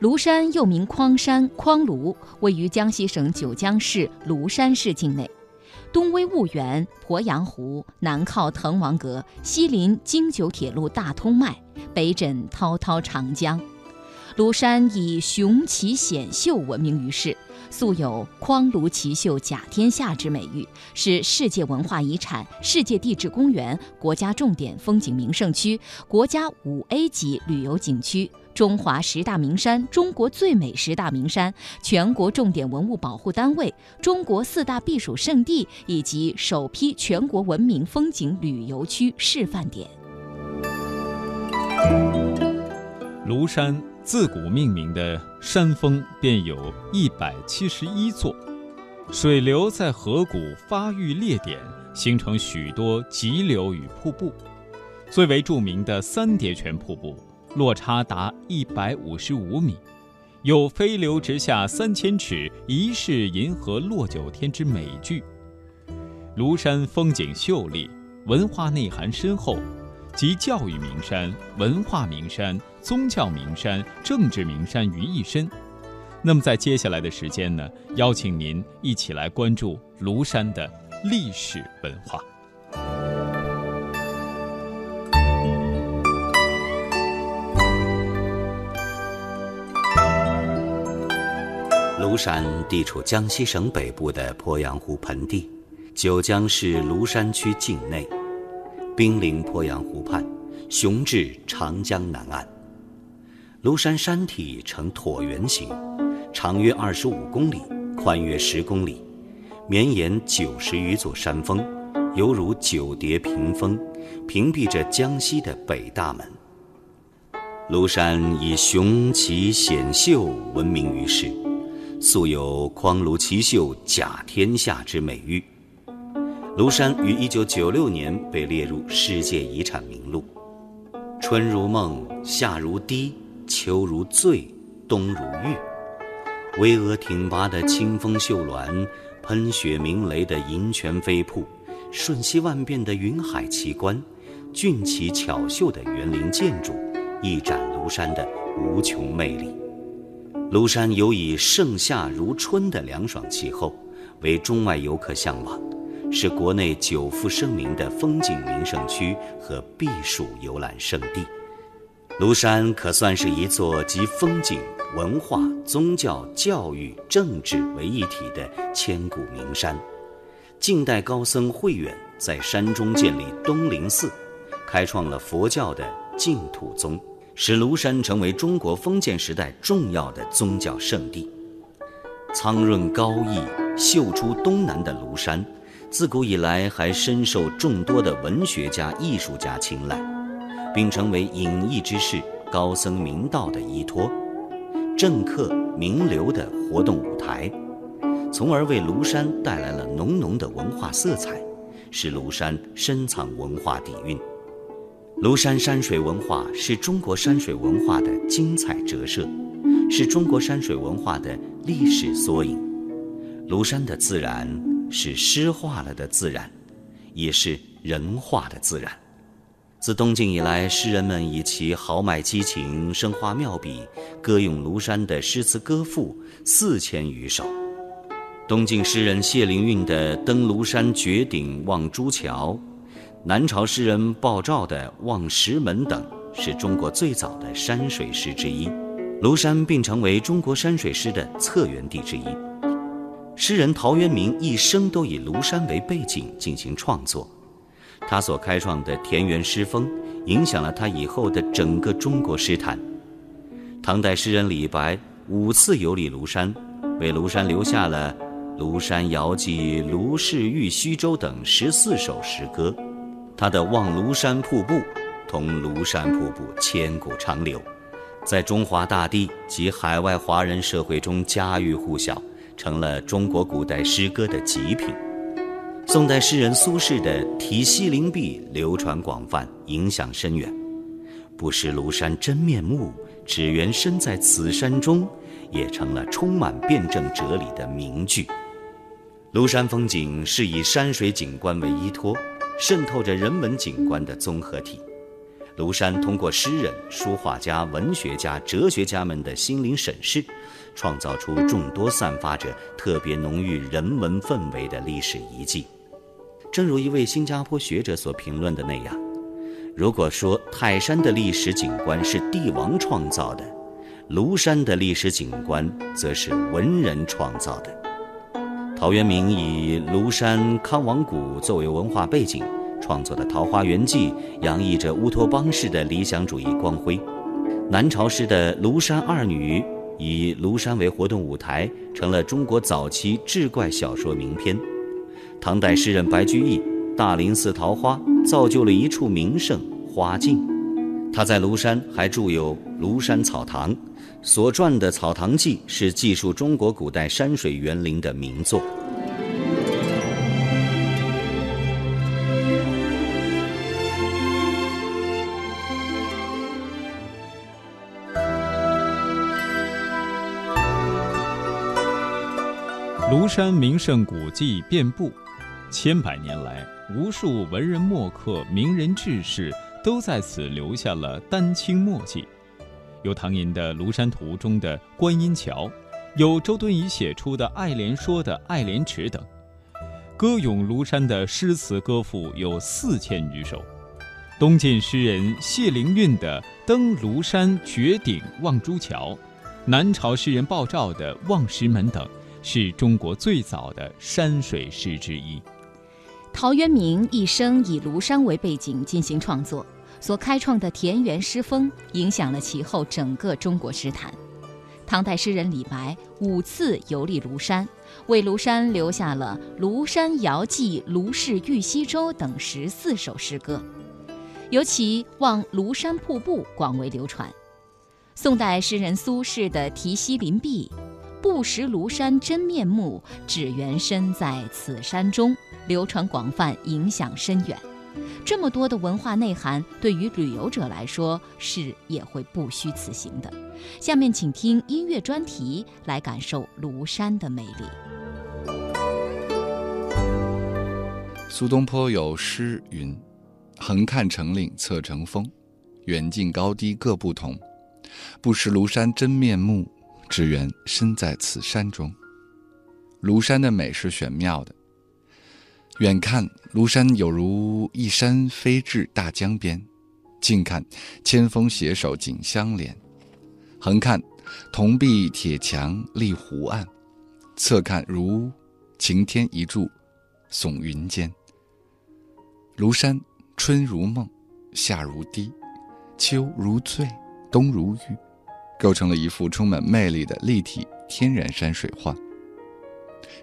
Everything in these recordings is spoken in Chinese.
庐山又名匡山、匡庐，位于江西省九江市庐山市境内，东威婺源、鄱阳湖，南靠滕王阁，西临京九铁路大通脉，北枕滔滔长江。庐山以雄奇险秀闻名于世，素有“匡庐奇秀甲天下”之美誉，是世界文化遗产、世界地质公园、国家重点风景名胜区、国家五 A 级旅游景区、中华十大名山、中国最美十大名山、全国重点文物保护单位、中国四大避暑胜地以及首批全国文明风景旅游区示范点。庐山。自古命名的山峰便有一百七十一座，水流在河谷发育裂点，形成许多急流与瀑布。最为著名的三叠泉瀑布，落差达一百五十五米，有“飞流直下三千尺，疑是银河落九天”之美句。庐山风景秀丽，文化内涵深厚。集教育名山、文化名山、宗教名山、政治名山于一身。那么，在接下来的时间呢，邀请您一起来关注庐山的历史文化。庐山地处江西省北部的鄱阳湖盆地，九江市庐山区境内。濒临鄱阳湖畔，雄峙长江南岸。庐山山体呈椭圆形，长约二十五公里，宽约十公里，绵延九十余座山峰，犹如九叠屏风，屏蔽着江西的北大门。庐山以雄奇险秀闻名于世，素有“匡庐奇秀甲天下”之美誉。庐山于一九九六年被列入世界遗产名录。春如梦，夏如滴，秋如醉，冬如玉。巍峨挺拔的清风秀峦，喷雪鸣雷的银泉飞瀑，瞬息万变的云海奇观，俊奇巧秀的园林建筑，一展庐山的无穷魅力。庐山尤以盛夏如春的凉爽气候，为中外游客向往。是国内久负盛名的风景名胜区和避暑游览胜地。庐山可算是一座集风景、文化、宗教、教育、政治为一体的千古名山。晋代高僧慧远在山中建立东林寺，开创了佛教的净土宗，使庐山成为中国封建时代重要的宗教圣地。苍润高逸、秀出东南的庐山。自古以来，还深受众多的文学家、艺术家青睐，并成为隐逸之士、高僧明道的依托、政客名流的活动舞台，从而为庐山带来了浓浓的文化色彩，使庐山深藏文化底蕴。庐山山水文化是中国山水文化的精彩折射，是中国山水文化的历史缩影。庐山的自然。是诗化了的自然，也是人化的自然。自东晋以来，诗人们以其豪迈激情、生花妙笔，歌咏庐山的诗词歌赋四千余首。东晋诗人谢灵运的《登庐山绝顶望朱桥》，南朝诗人鲍照的《望石门》等，是中国最早的山水诗之一。庐山并成为中国山水诗的策源地之一。诗人陶渊明一生都以庐山为背景进行创作，他所开创的田园诗风影响了他以后的整个中国诗坛。唐代诗人李白五次游历庐山，为庐山留下了《庐山遥寄卢氏玉虚舟》等十四首诗歌。他的《望庐山瀑布》同庐山瀑布千古长流，在中华大地及海外华人社会中家喻户晓。成了中国古代诗歌的极品。宋代诗人苏轼的《题西林壁》流传广泛，影响深远。不识庐山真面目，只缘身在此山中，也成了充满辩证哲理的名句。庐山风景是以山水景观为依托，渗透着人文景观的综合体。庐山通过诗人、书画家、文学家、哲学家们的心灵审视，创造出众多散发着特别浓郁人文氛围的历史遗迹。正如一位新加坡学者所评论的那样，如果说泰山的历史景观是帝王创造的，庐山的历史景观则是文人创造的。陶渊明以庐山康王谷作为文化背景。创作的《桃花源记》洋溢着乌托邦式的理想主义光辉。南朝时的《庐山二女》以庐山为活动舞台，成了中国早期志怪小说名篇。唐代诗人白居易《大林寺桃花》造就了一处名胜——花径。他在庐山还著有《庐山草堂》，所撰的《草堂记》是记述中国古代山水园林的名作。庐山名胜古迹遍布，千百年来，无数文人墨客、名人志士都在此留下了丹青墨迹。有唐寅的《庐山图》中的观音桥，有周敦颐写出的《爱莲说》的爱莲池等。歌咏庐山的诗词歌赋有四千余首。东晋诗人谢灵运的《登庐山绝顶望珠桥》，南朝诗人鲍照的《望石门》等。是中国最早的山水诗之一。陶渊明一生以庐山为背景进行创作，所开创的田园诗风影响了其后整个中国诗坛。唐代诗人李白五次游历庐山，为庐山留下了《庐山遥寄卢氏玉溪州》等十四首诗歌，尤其望庐山瀑布广为流传。宋代诗人苏轼的《题西林壁》。不识庐山真面目，只缘身在此山中，流传广泛，影响深远。这么多的文化内涵，对于旅游者来说是也会不虚此行的。下面请听音乐专题，来感受庐山的魅力。苏东坡有诗云：“横看成岭侧成峰，远近高低各不同。不识庐山真面目。”只缘身在此山中。庐山的美是玄妙的。远看庐山有如一山飞至大江边，近看千峰携手紧相连，横看铜壁铁墙立湖岸，侧看如擎天一柱耸云间。庐山春如梦，夏如滴，秋如醉，冬如玉。构成了一幅充满魅力的立体天然山水画。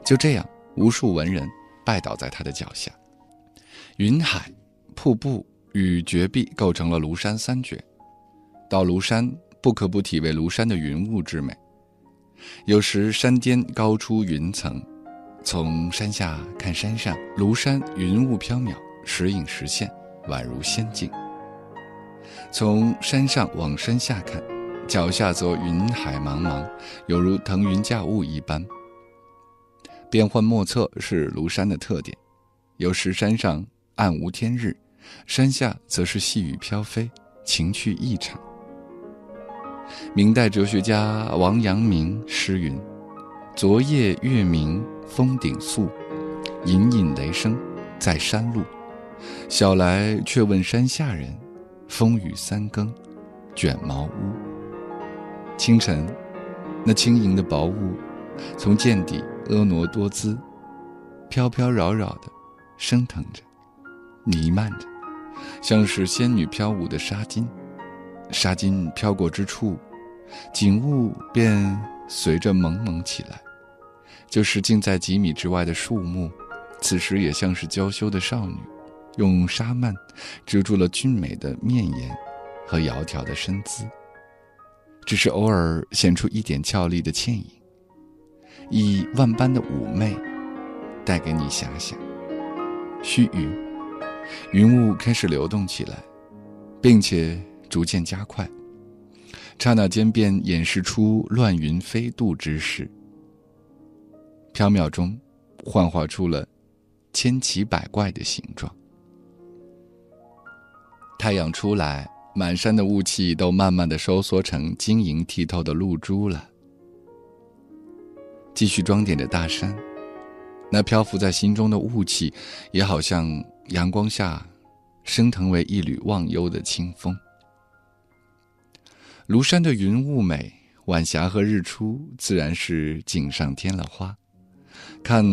就这样，无数文人拜倒在他的脚下。云海、瀑布与绝壁构成了庐山三绝。到庐山，不可不体味庐山的云雾之美。有时山巅高出云层，从山下看山上，庐山云雾飘渺，时隐时现，宛如仙境。从山上往山下看。脚下则云海茫茫，犹如腾云驾雾一般。变幻莫测是庐山的特点，有时山上暗无天日，山下则是细雨飘飞，情趣异常。明代哲学家王阳明诗云：“昨夜月明峰顶宿，隐隐雷声在山路。晓来却问山下人，风雨三更卷茅屋。”清晨，那轻盈的薄雾从涧底婀娜多姿，飘飘扰扰的升腾着，弥漫着，像是仙女飘舞的纱巾。纱巾飘过之处，景物便随着蒙蒙起来。就是近在几米之外的树木，此时也像是娇羞的少女，用纱幔遮住了俊美的面颜和窈窕的身姿。只是偶尔显出一点俏丽的倩影，以万般的妩媚带给你遐想。须臾，云雾开始流动起来，并且逐渐加快，刹那间便演示出乱云飞渡之势。缥缈中，幻化出了千奇百怪的形状。太阳出来，满山的雾气都慢慢的收缩成晶莹剔透的露珠了。继续装点着大山，那漂浮在心中的雾气，也好像阳光下升腾为一缕忘忧的清风。庐山的云雾美，晚霞和日出自然是锦上添了花。看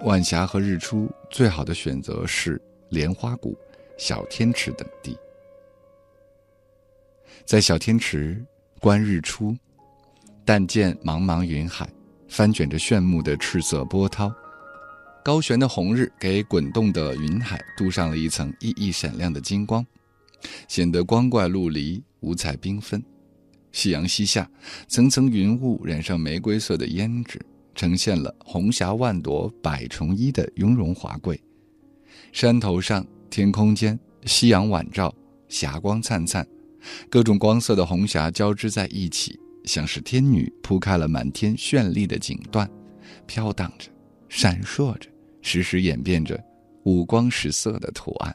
晚霞和日出，最好的选择是莲花谷、小天池等地。在小天池观日出，但见茫茫云海，翻卷着炫目的赤色波涛，高悬的红日给滚动的云海镀上了一层熠熠闪亮的金光，显得光怪陆离、五彩缤纷。夕阳西下，层层云雾染上玫瑰色的胭脂，呈现了红霞万朵、百重衣的雍容华贵。山头上、天空间，夕阳晚照，霞光灿灿。各种光色的红霞交织在一起，像是天女铺开了满天绚丽的锦缎，飘荡着，闪烁着，时时演变着五光十色的图案。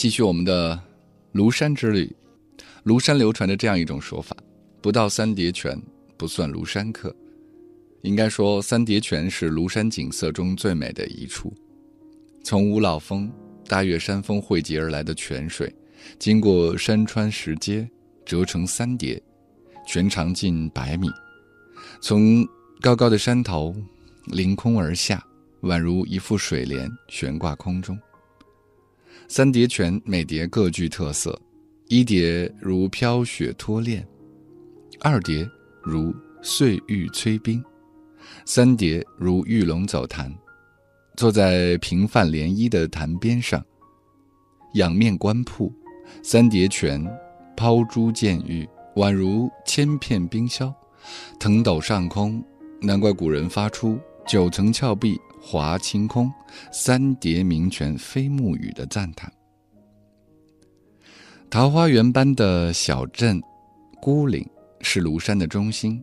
继续我们的庐山之旅，庐山流传着这样一种说法：不到三叠泉不算庐山客。应该说，三叠泉是庐山景色中最美的一处。从五老峰、大岳山峰汇集而来的泉水，经过山川石阶，折成三叠，全长近百米，从高高的山头凌空而下，宛如一副水帘悬挂空中。三叠泉每叠各具特色，一叠如飘雪脱链，二叠如碎玉催冰。三叠如玉龙走潭，坐在平泛涟漪的潭边上，仰面观瀑，三叠泉抛珠溅玉，宛如千片冰霄，腾斗上空。难怪古人发出“九层峭壁华清空，三叠明泉飞暮雨”的赞叹。桃花源般的小镇孤岭是庐山的中心，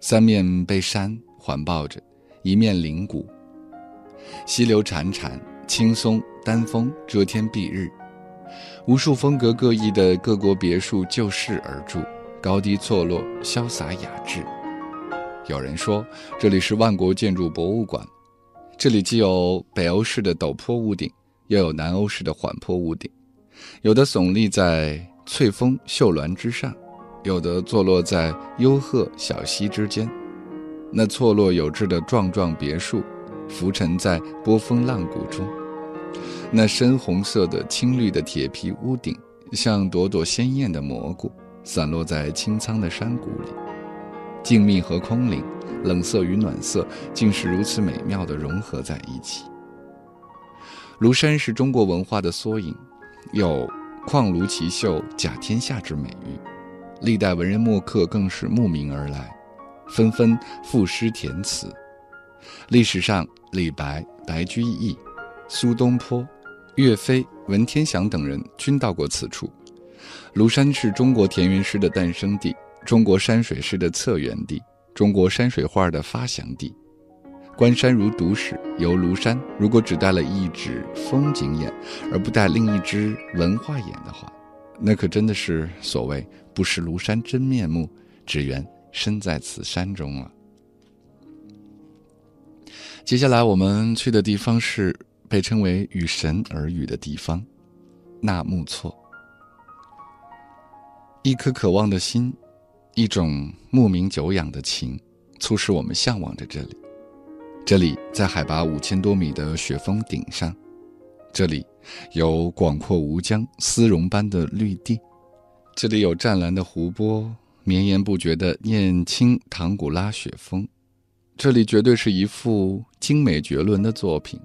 三面被山。环抱着一面灵谷，溪流潺潺，青松丹枫遮天蔽日，无数风格各异的各国别墅就势而筑，高低错落，潇洒雅致。有人说这里是万国建筑博物馆，这里既有北欧式的陡坡屋顶，又有南欧式的缓坡屋顶，有的耸立在翠峰秀峦之上，有的坐落在幽壑小溪之间。那错落有致的幢幢别墅，浮沉在波峰浪谷中；那深红色的青绿的铁皮屋顶，像朵朵鲜艳的蘑菇，散落在青苍的山谷里。静谧和空灵，冷色与暖色，竟是如此美妙地融合在一起。庐山是中国文化的缩影，有“旷庐奇秀，甲天下”之美誉，历代文人墨客更是慕名而来。纷纷赋诗填词。历史上，李白、白居易、苏东坡、岳飞、文天祥等人均到过此处。庐山是中国田园诗的诞生地，中国山水诗的策源地，中国山水画的发祥地。观山如读史，游庐山如果只带了一只风景眼，而不带另一只文化眼的话，那可真的是所谓不识庐山真面目，只缘。身在此山中了。接下来我们去的地方是被称为与神耳语的地方——纳木错。一颗渴望的心，一种慕名久仰的情，促使我们向往着这里。这里在海拔五千多米的雪峰顶上，这里有广阔无疆、丝绒般的绿地，这里有湛蓝的湖泊。绵延不绝的念青唐古拉雪峰，这里绝对是一幅精美绝伦的作品。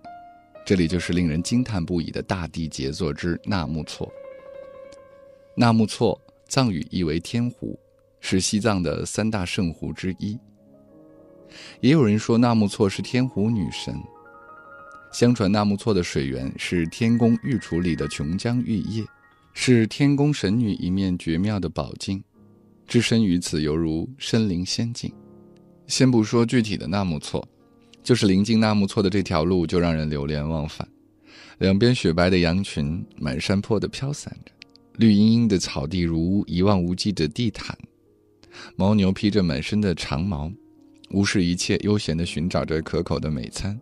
这里就是令人惊叹不已的大地杰作之纳木错。纳木错藏语意为天湖，是西藏的三大圣湖之一。也有人说纳木错是天湖女神。相传纳木错的水源是天宫御厨里的琼浆玉液，是天宫神女一面绝妙的宝镜。置身于此，犹如身临仙境。先不说具体的纳木错，就是临近纳木错的这条路，就让人流连忘返。两边雪白的羊群满山坡的飘散着，绿茵茵的草地如一望无际的地毯。牦牛披着满身的长毛，无视一切，悠闲地寻找着可口的美餐。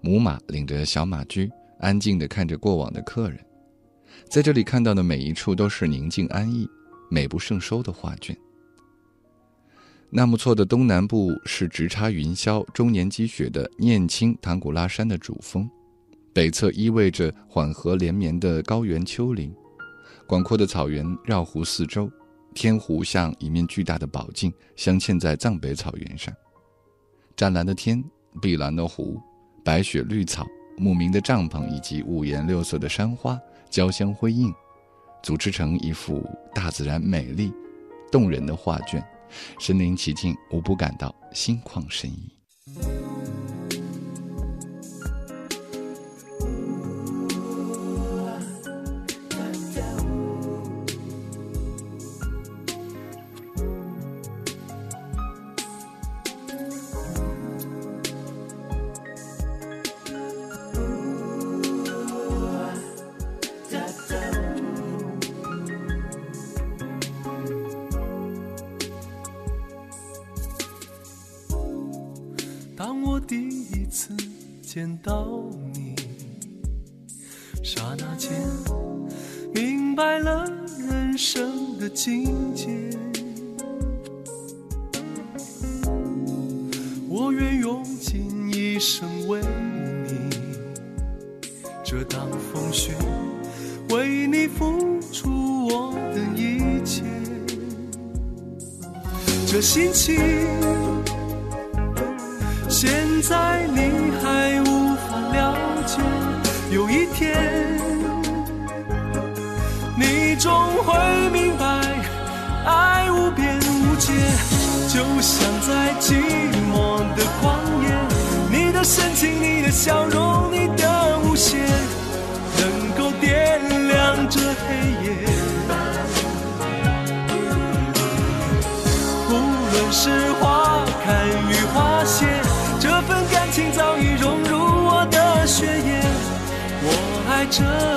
母马领着小马驹，安静地看着过往的客人。在这里看到的每一处，都是宁静安逸。美不胜收的画卷。纳木错的东南部是直插云霄、终年积雪的念青唐古拉山的主峰，北侧依偎着缓和连绵的高原丘陵，广阔的草原绕湖四周，天湖像一面巨大的宝镜镶嵌在藏北草原上。湛蓝的天，碧蓝的湖，白雪绿草，牧民的帐篷以及五颜六色的山花交相辉映。组织成一幅大自然美丽、动人的画卷，身临其境，无不感到心旷神怡。第一次见到你刹那间明白了人生的境界。有一天，你终会明白，爱无边无界，就像在寂寞的旷野，你的深情，你的笑容，在。这。